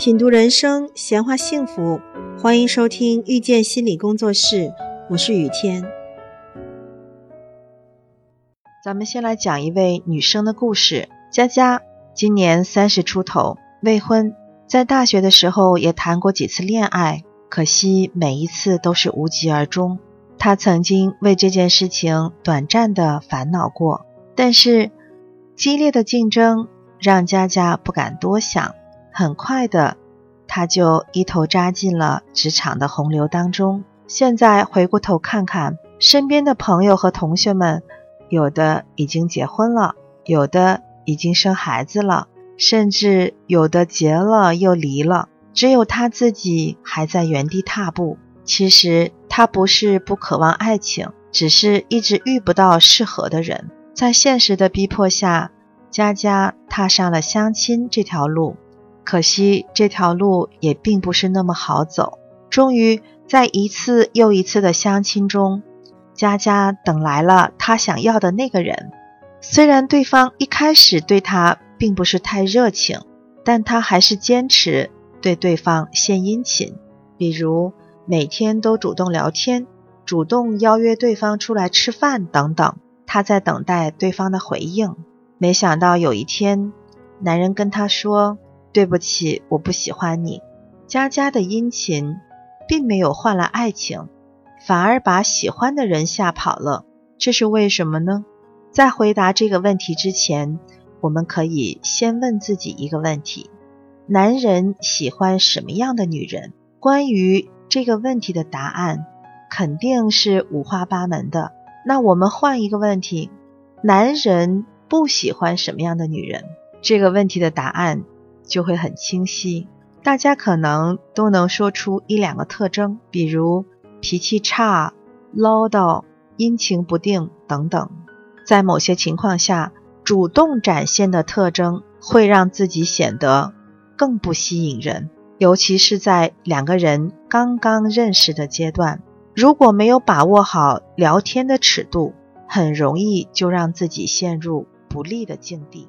品读人生，闲话幸福，欢迎收听遇见心理工作室，我是雨天。咱们先来讲一位女生的故事。佳佳今年三十出头，未婚，在大学的时候也谈过几次恋爱，可惜每一次都是无疾而终。她曾经为这件事情短暂的烦恼过，但是激烈的竞争让佳佳不敢多想。很快的，他就一头扎进了职场的洪流当中。现在回过头看看，身边的朋友和同学们，有的已经结婚了，有的已经生孩子了，甚至有的结了又离了，只有他自己还在原地踏步。其实他不是不渴望爱情，只是一直遇不到适合的人。在现实的逼迫下，佳佳踏上了相亲这条路。可惜这条路也并不是那么好走。终于在一次又一次的相亲中，佳佳等来了她想要的那个人。虽然对方一开始对她并不是太热情，但她还是坚持对对方献殷勤，比如每天都主动聊天，主动邀约对方出来吃饭等等。她在等待对方的回应。没想到有一天，男人跟她说。对不起，我不喜欢你。佳佳的殷勤并没有换来爱情，反而把喜欢的人吓跑了。这是为什么呢？在回答这个问题之前，我们可以先问自己一个问题：男人喜欢什么样的女人？关于这个问题的答案肯定是五花八门的。那我们换一个问题：男人不喜欢什么样的女人？这个问题的答案。就会很清晰，大家可能都能说出一两个特征，比如脾气差、唠叨、阴晴不定等等。在某些情况下，主动展现的特征会让自己显得更不吸引人，尤其是在两个人刚刚认识的阶段，如果没有把握好聊天的尺度，很容易就让自己陷入不利的境地。